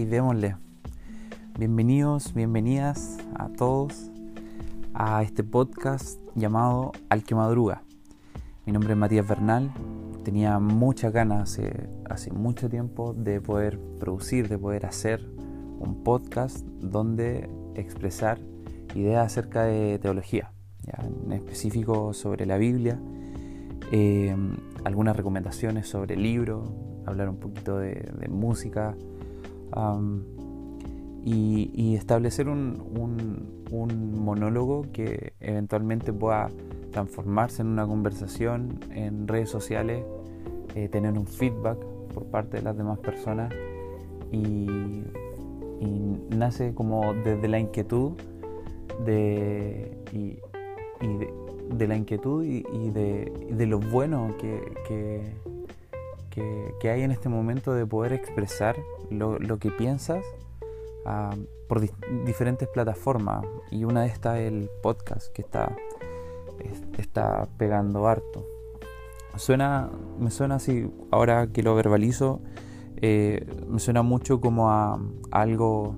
démosle. Bienvenidos, bienvenidas a todos a este podcast llamado Al madruga. Mi nombre es Matías Bernal. Tenía muchas ganas hace, hace mucho tiempo de poder producir, de poder hacer un podcast donde expresar ideas acerca de teología, en específico sobre la Biblia, eh, algunas recomendaciones sobre el libro, hablar un poquito de, música y, establecer un, monólogo que eventualmente pueda transformarse en una conversación en redes sociales, eh, tener un feedback por parte de las demás personas. Y, nace como desde la inquietud de, y, de, la inquietud y, de, lo bueno que, hay en este momento de poder expresar lo, que piensas ah, por diferentes plataformas. Y una de estas es el podcast que está, está pegando harto. Suena, me suena así, ahora que lo verbalizo, eh, me suena mucho como a, algo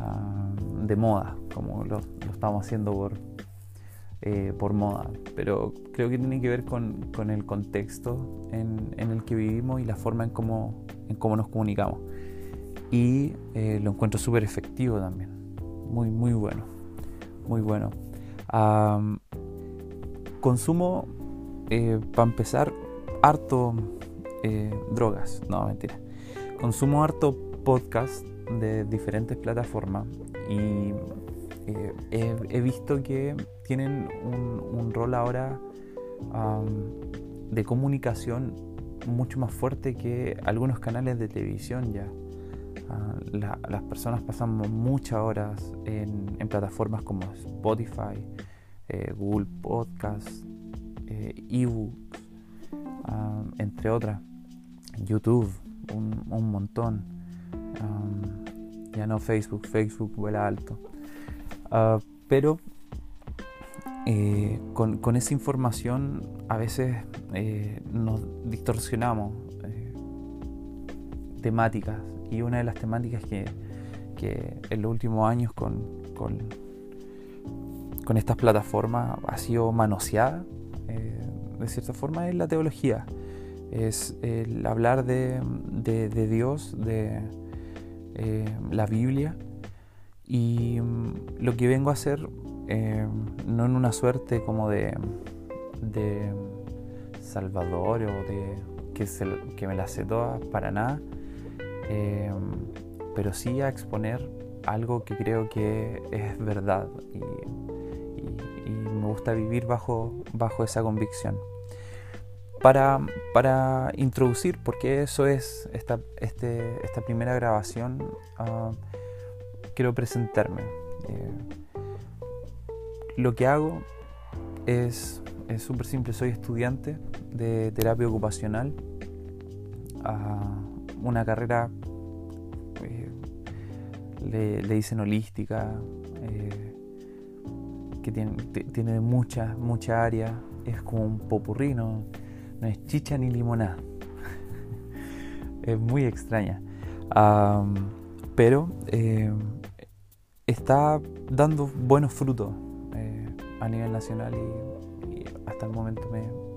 ah, de moda, como lo, lo estamos haciendo por, eh, por moda, pero creo que tiene que ver con, el contexto en, el que vivimos y la forma en cómo, en cómo nos comunicamos. Y eh, lo encuentro súper efectivo también, muy, muy bueno, muy bueno. consumo, eh, para empezar, harto drogas, no, mentira. Consumo harto podcast de diferentes plataformas y he, visto que tienen un, rol ahora de comunicación mucho más fuerte que algunos canales de televisión ya. Ah, las personas pasamos muchas horas en, plataformas como Spotify, eh, Google Podcasts, eh, ebooks, entre otras, YouTube, un, montón. ya no Facebook, Facebook vuela alto. Ah, pero eh, con, esa información a veces eh, nos distorsionamos eh, temáticas. Y una de las temáticas que, en los últimos años con, con, estas plataformas ha sido manoseada de cierta forma es la teología. Es el hablar de, de Dios de la Biblia y mm, lo que vengo a hacer eh, no en una suerte como de, de salvador o de que, que me la sé todas, para nada, eh, pero sí a exponer algo que creo que es verdad y, me gusta vivir bajo, bajo esa convicción. Para, para, introducir, porque eso es esta, este, esta primera grabación, ah, quiero presentarme. Eh, lo que hago es súper simple, soy estudiante de terapia ocupacional, una carrera, eh, le, dicen holística, eh, que tiene, tiene muchas, mucha área, es como un popurrino, no, es chicha ni limonada, es muy extraña, pero está dando buenos frutos a nivel nacional y, hasta el momento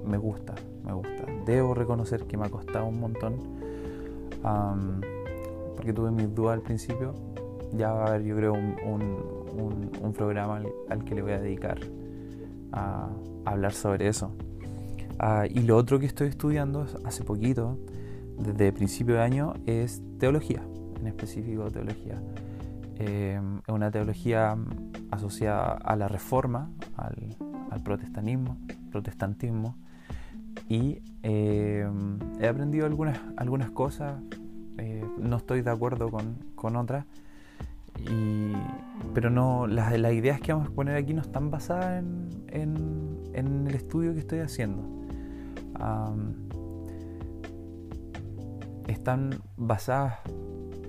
me, gusta, me gusta. Debo reconocer que me ha costado un montón, porque tuve mis dudas al principio. Ya va a haber, yo creo, un, programa al, que le voy a dedicar a, hablar sobre eso. Ah, y lo otro que estoy estudiando hace poquito, desde principio de año, es teología, en específico teología. Eh, es una teología asociada a la reforma, al, protestantismo, protestantismo y eh, he aprendido algunas, algunas cosas, eh, no estoy de acuerdo con, otras, pero no, las, las, ideas que vamos a poner aquí no están basadas en, el estudio que estoy haciendo. están basadas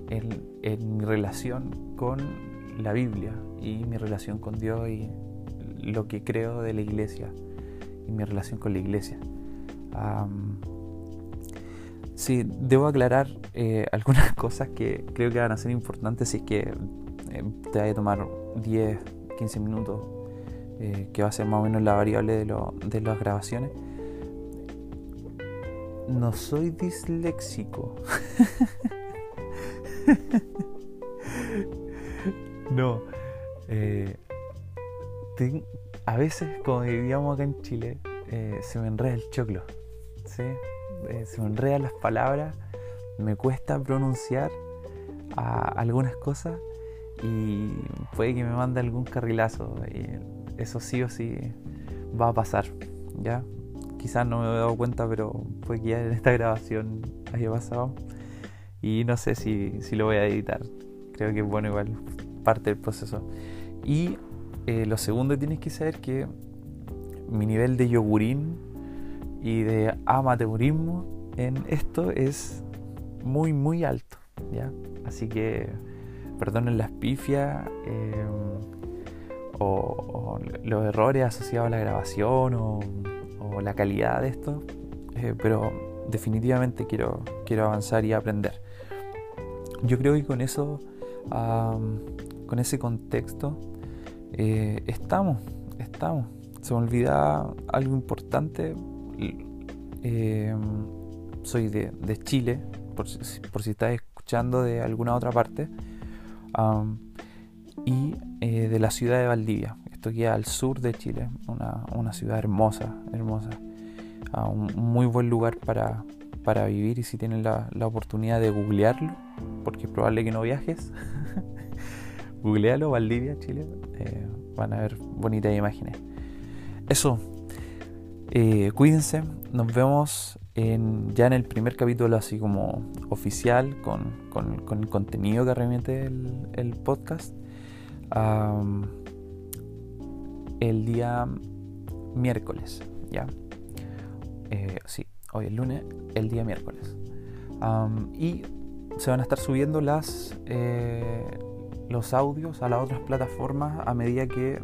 en mi relación con la Biblia y mi relación con Dios y lo que creo de la iglesia y mi relación con la iglesia. Sí, debo aclarar eh, algunas cosas que creo que van a ser importantes si es que eh, te vaya a tomar 10, 15 minutos, eh, que va a ser más o menos la variable de, lo, de las grabaciones. No soy disléxico. no. a veces, como diríamos acá en Chile, se me enreda el choclo. Eh, se me enredan las palabras, me cuesta pronunciar algunas cosas y puede que me mande algún carrilazo. Y eso sí o sí va a pasar, ¿ya? Quizás no me he dado cuenta, pero puede que ya en esta grabación haya pasado. Y no sé si, lo voy a editar. Creo que es bueno igual parte del proceso. Y eh, lo segundo que tienes que saber que mi nivel de yogurín y de amateurismo en esto es muy muy alto ¿ya? así que perdonen las pifias eh, o, los errores asociados a la grabación o, la calidad de esto eh, pero definitivamente quiero, quiero avanzar y aprender yo creo que con eso con ese contexto eh, estamos estamos se me olvida algo importante eh, soy de, Chile, por, si estás escuchando de alguna otra parte, y eh, de la ciudad de Valdivia. Esto queda al sur de Chile, una, ciudad hermosa, hermosa. un muy buen lugar para, vivir y si tienen la, oportunidad de googlearlo, porque es probable que no viajes, googlealo, Valdivia, Chile, eh, van a ver bonitas imágenes. Eso, eh, cuídense, nos vemos en, ya en el primer capítulo así como oficial con, el contenido que remite el, podcast. el día miércoles, ¿ya? Eh, sí, hoy es lunes, el día miércoles. y se van a estar subiendo las, eh, los audios a las otras plataformas a medida que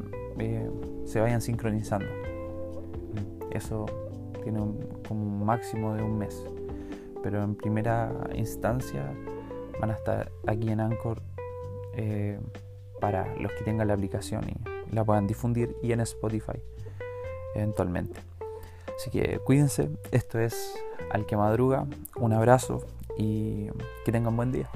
se vayan sincronizando. Eso tiene como un máximo de un mes. Pero en primera instancia van a estar aquí en Anchor eh, para los que tengan la aplicación y la puedan difundir y en Spotify eventualmente. Así que cuídense, esto es Al que madruga, un abrazo y que tengan buen día.